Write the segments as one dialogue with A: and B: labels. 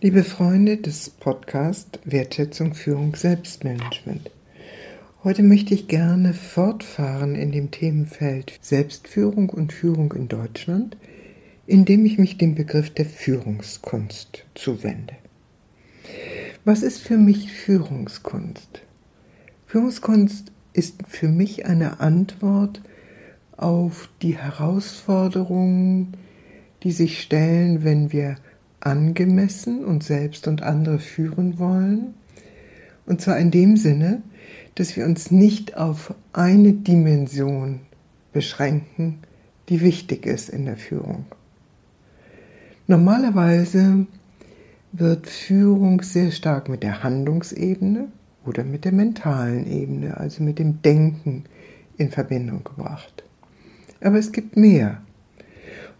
A: Liebe Freunde des Podcasts Wertschätzung, Führung, Selbstmanagement. Heute möchte ich gerne fortfahren in dem Themenfeld Selbstführung und Führung in Deutschland, indem ich mich dem Begriff der Führungskunst zuwende. Was ist für mich Führungskunst? Führungskunst ist für mich eine Antwort auf die Herausforderungen, die sich stellen, wenn wir angemessen uns selbst und andere führen wollen. Und zwar in dem Sinne, dass wir uns nicht auf eine Dimension beschränken, die wichtig ist in der Führung. Normalerweise wird Führung sehr stark mit der Handlungsebene oder mit der mentalen Ebene, also mit dem Denken in Verbindung gebracht. Aber es gibt mehr.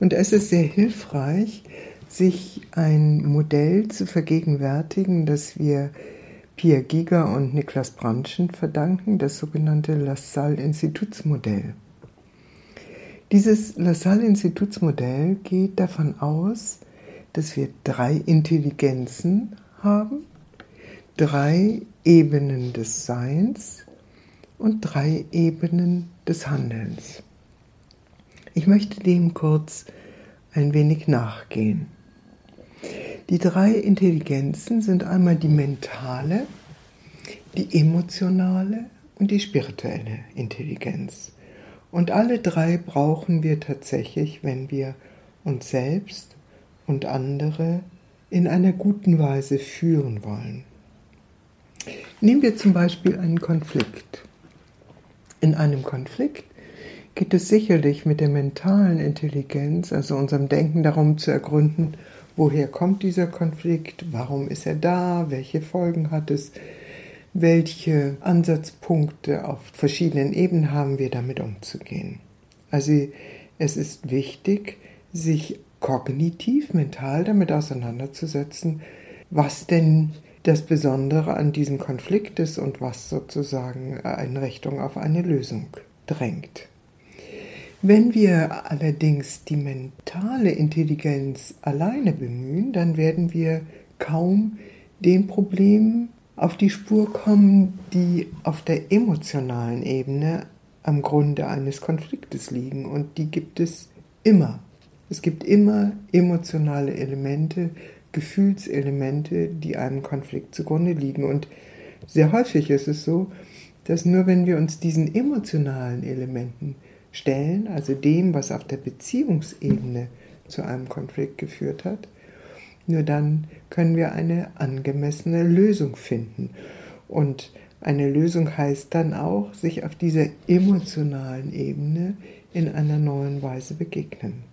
A: Und es ist sehr hilfreich, sich ein Modell zu vergegenwärtigen, das wir Pierre Giger und Niklas Brandschen verdanken, das sogenannte Lassalle-Institutsmodell. Dieses Lassalle-Institutsmodell geht davon aus, dass wir drei Intelligenzen haben, drei Ebenen des Seins und drei Ebenen des Handelns. Ich möchte dem kurz ein wenig nachgehen. Die drei Intelligenzen sind einmal die mentale, die emotionale und die spirituelle Intelligenz. Und alle drei brauchen wir tatsächlich, wenn wir uns selbst und andere in einer guten Weise führen wollen. Nehmen wir zum Beispiel einen Konflikt. In einem Konflikt geht es sicherlich mit der mentalen Intelligenz, also unserem Denken darum zu ergründen, woher kommt dieser Konflikt, warum ist er da, welche Folgen hat es, welche Ansatzpunkte auf verschiedenen Ebenen haben wir damit umzugehen. Also es ist wichtig, sich kognitiv, mental damit auseinanderzusetzen, was denn das Besondere an diesem Konflikt ist und was sozusagen in Richtung auf eine Lösung drängt. Wenn wir allerdings die mentale Intelligenz alleine bemühen, dann werden wir kaum den Problemen auf die Spur kommen, die auf der emotionalen Ebene am Grunde eines Konfliktes liegen. Und die gibt es immer. Es gibt immer emotionale Elemente, Gefühlselemente, die einem Konflikt zugrunde liegen. Und sehr häufig ist es so, dass nur wenn wir uns diesen emotionalen Elementen stellen, also dem, was auf der Beziehungsebene zu einem Konflikt geführt hat, nur dann können wir eine angemessene Lösung finden. Und eine Lösung heißt dann auch, sich auf dieser emotionalen Ebene in einer neuen Weise begegnen.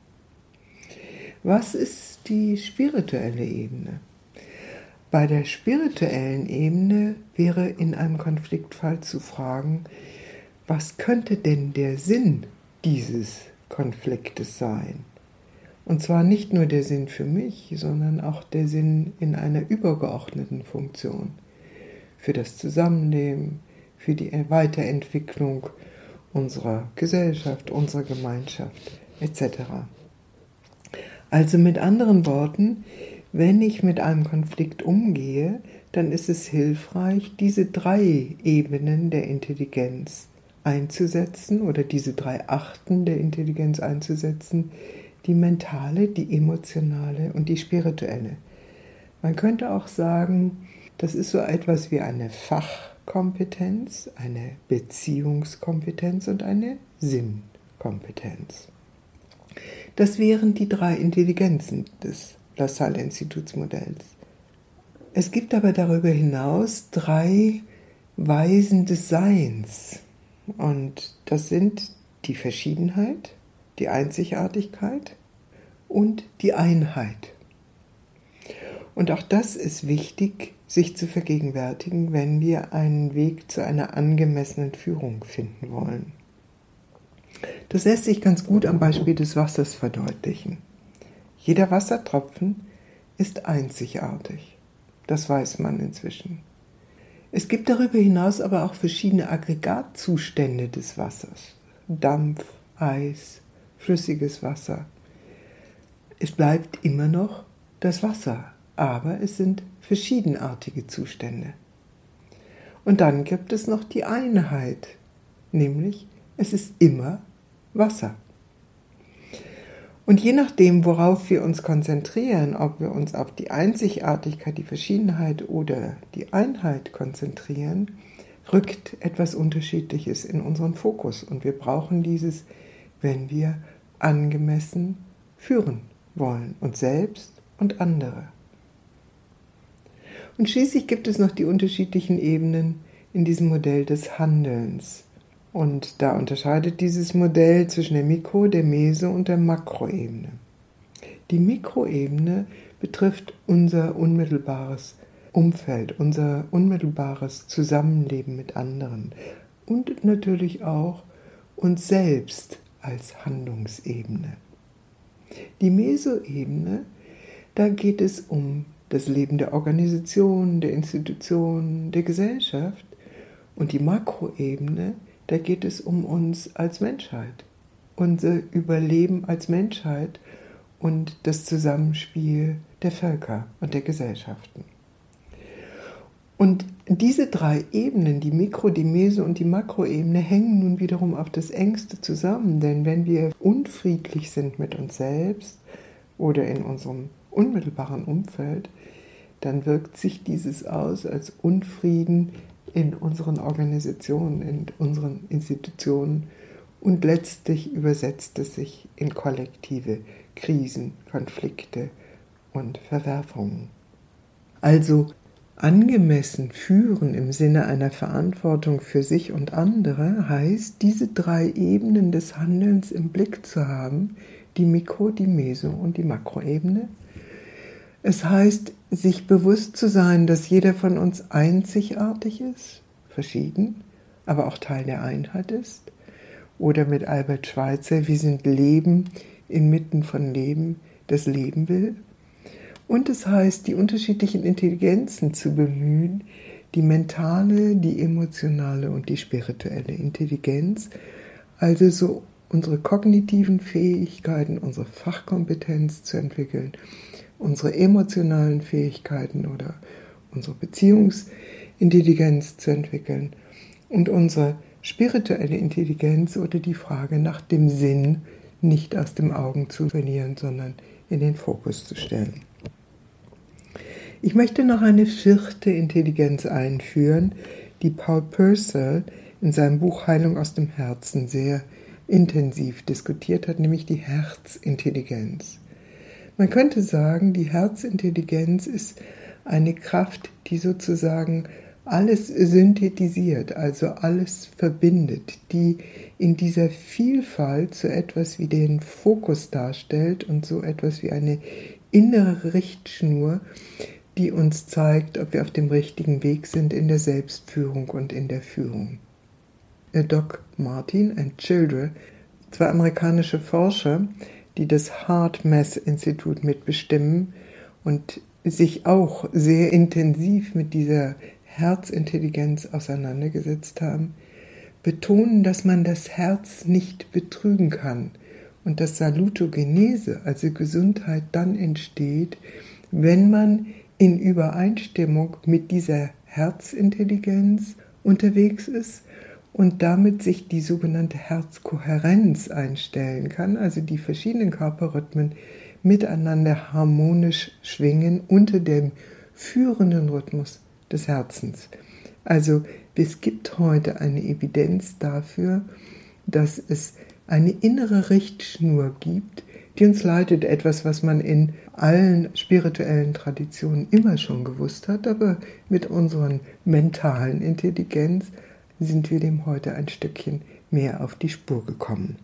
A: Was ist die spirituelle Ebene? Bei der spirituellen Ebene wäre in einem Konfliktfall zu fragen, was könnte denn der Sinn dieses Konfliktes sein? Und zwar nicht nur der Sinn für mich, sondern auch der Sinn in einer übergeordneten Funktion. Für das Zusammenleben, für die Weiterentwicklung unserer Gesellschaft, unserer Gemeinschaft etc. Also mit anderen Worten, wenn ich mit einem Konflikt umgehe, dann ist es hilfreich, diese drei Ebenen der Intelligenz einzusetzen oder diese drei Achten der Intelligenz einzusetzen, die mentale, die emotionale und die spirituelle. Man könnte auch sagen, das ist so etwas wie eine Fachkompetenz, eine Beziehungskompetenz und eine Sinnkompetenz. Das wären die drei Intelligenzen des Lassalle-Institutsmodells. Es gibt aber darüber hinaus drei Weisen des Seins. Und das sind die Verschiedenheit, die Einzigartigkeit und die Einheit. Und auch das ist wichtig, sich zu vergegenwärtigen, wenn wir einen Weg zu einer angemessenen Führung finden wollen. Das lässt sich ganz gut am Beispiel des Wassers verdeutlichen. Jeder Wassertropfen ist einzigartig. Das weiß man inzwischen. Es gibt darüber hinaus aber auch verschiedene Aggregatzustände des Wassers. Dampf, Eis, flüssiges Wasser. Es bleibt immer noch das Wasser. aber es sind verschiedenartige Zustände. Und dann gibt es noch die Einheit, nämlich es ist immer Wasser. Und je nachdem, worauf wir uns konzentrieren, ob wir uns auf die Einzigartigkeit, die Verschiedenheit oder die Einheit konzentrieren, rückt etwas Unterschiedliches in unseren Fokus. Und wir brauchen dieses, wenn wir angemessen führen wollen, uns selbst und andere. Und schließlich gibt es noch die unterschiedlichen Ebenen in diesem Modell des Handelns. Und da unterscheidet dieses Modell zwischen der Mikro-, der Meso- und der Makroebene. Die Mikroebene betrifft unser unmittelbares Umfeld, unser unmittelbares Zusammenleben mit anderen und natürlich auch uns selbst als Handlungsebene. Die Mesoebene, da geht es um das Leben der Organisation, der Institution, der Gesellschaft und die Makroebene, da geht es um uns als Menschheit, unser Überleben als Menschheit und das Zusammenspiel der Völker und der Gesellschaften. Und diese drei Ebenen, die Mikro-, die Meso- und die Makroebene, hängen nun wiederum auf das engste zusammen, denn wenn wir unfriedlich sind mit uns selbst oder in unserem unmittelbaren Umfeld, dann wirkt sich dieses aus als Unfrieden in unseren Organisationen, in unseren Institutionen und letztlich übersetzt es sich in kollektive Krisen, Konflikte und Verwerfungen. Also angemessen führen im Sinne einer Verantwortung für sich und andere heißt, diese drei Ebenen des Handelns im Blick zu haben, die Mikro-, die Meso- und die Makroebene. Es heißt, sich bewusst zu sein, dass jeder von uns einzigartig ist, verschieden, aber auch Teil der Einheit ist. Oder mit Albert Schweitzer, wir sind Leben inmitten von Leben, das Leben will. Und es heißt, die unterschiedlichen Intelligenzen zu bemühen, die mentale, die emotionale und die spirituelle Intelligenz, also so unsere kognitiven Fähigkeiten, unsere Fachkompetenz zu entwickeln unsere emotionalen Fähigkeiten oder unsere Beziehungsintelligenz zu entwickeln und unsere spirituelle Intelligenz oder die Frage nach dem Sinn nicht aus dem Augen zu verlieren, sondern in den Fokus zu stellen. Ich möchte noch eine vierte Intelligenz einführen, die Paul Purcell in seinem Buch Heilung aus dem Herzen sehr intensiv diskutiert hat, nämlich die Herzintelligenz. Man könnte sagen, die Herzintelligenz ist eine Kraft, die sozusagen alles synthetisiert, also alles verbindet, die in dieser Vielfalt so etwas wie den Fokus darstellt und so etwas wie eine innere Richtschnur, die uns zeigt, ob wir auf dem richtigen Weg sind in der Selbstführung und in der Führung. Doc Martin und Childre, zwei amerikanische Forscher, die das Heart Math Institut mitbestimmen und sich auch sehr intensiv mit dieser Herzintelligenz auseinandergesetzt haben, betonen, dass man das Herz nicht betrügen kann und dass Salutogenese, also Gesundheit, dann entsteht, wenn man in Übereinstimmung mit dieser Herzintelligenz unterwegs ist und damit sich die sogenannte Herzkohärenz einstellen kann, also die verschiedenen Körperrhythmen miteinander harmonisch schwingen unter dem führenden Rhythmus des Herzens. Also es gibt heute eine Evidenz dafür, dass es eine innere Richtschnur gibt, die uns leitet, etwas, was man in allen spirituellen Traditionen immer schon gewusst hat, aber mit unserer mentalen Intelligenz sind wir dem heute ein Stückchen mehr auf die Spur gekommen.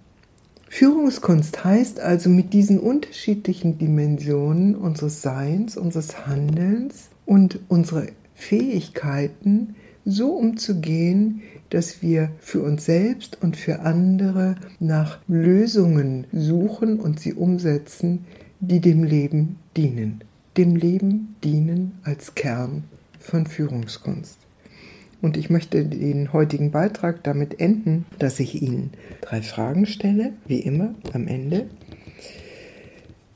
A: Führungskunst heißt also mit diesen unterschiedlichen Dimensionen unseres Seins, unseres Handelns und unserer Fähigkeiten so umzugehen, dass wir für uns selbst und für andere nach Lösungen suchen und sie umsetzen, die dem Leben dienen. Dem Leben dienen als Kern von Führungskunst. Und ich möchte den heutigen Beitrag damit enden, dass ich Ihnen drei Fragen stelle, wie immer am Ende.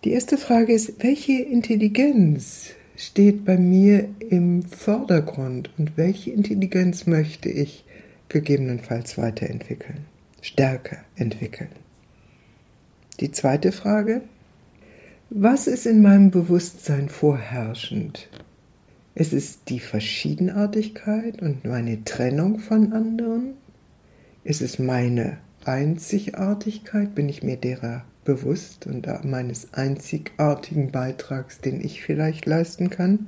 A: Die erste Frage ist, welche Intelligenz steht bei mir im Vordergrund und welche Intelligenz möchte ich gegebenenfalls weiterentwickeln, stärker entwickeln. Die zweite Frage, was ist in meinem Bewusstsein vorherrschend? Es ist die Verschiedenartigkeit und meine Trennung von anderen. Es ist meine Einzigartigkeit, bin ich mir derer bewusst und meines einzigartigen Beitrags, den ich vielleicht leisten kann?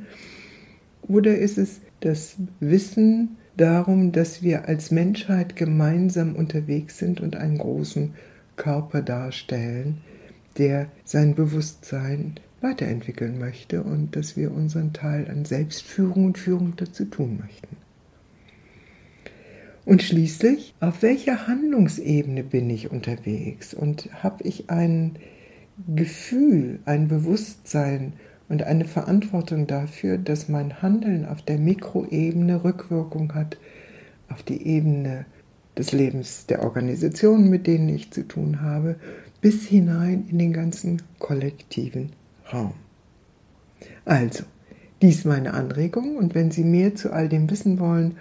A: Oder ist es das Wissen darum, dass wir als Menschheit gemeinsam unterwegs sind und einen großen Körper darstellen, der sein Bewusstsein weiterentwickeln möchte und dass wir unseren Teil an Selbstführung und Führung dazu tun möchten. Und schließlich, auf welcher Handlungsebene bin ich unterwegs und habe ich ein Gefühl, ein Bewusstsein und eine Verantwortung dafür, dass mein Handeln auf der Mikroebene Rückwirkung hat auf die Ebene des Lebens der Organisationen, mit denen ich zu tun habe, bis hinein in den ganzen kollektiven Raum. Also, dies meine Anregung und wenn Sie mehr zu all dem wissen wollen,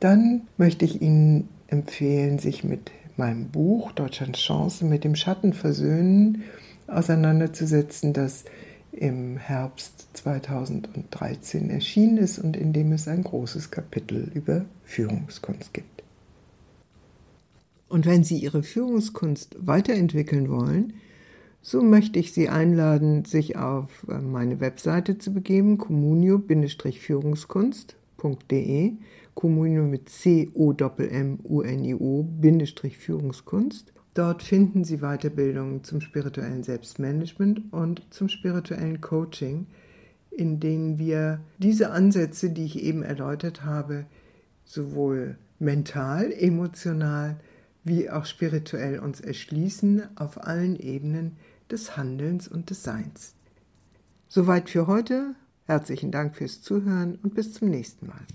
A: dann möchte ich Ihnen empfehlen, sich mit meinem Buch Deutschlands Chance mit dem Schatten versöhnen auseinanderzusetzen, das im Herbst 2013 erschienen ist und in dem es ein großes Kapitel über Führungskunst gibt. Und wenn Sie Ihre Führungskunst weiterentwickeln wollen, so möchte ich Sie einladen, sich auf äh, meine Webseite zu begeben, communio-führungskunst.de Communio mit C-O-M-M-U-N-I-O-Führungskunst. Dort finden Sie Weiterbildungen zum spirituellen Selbstmanagement und zum spirituellen Coaching, in denen wir diese Ansätze, die ich eben erläutert habe, sowohl mental, emotional wie auch spirituell uns erschließen auf allen Ebenen des Handelns und des Seins. Soweit für heute. Herzlichen Dank fürs Zuhören und bis zum nächsten Mal.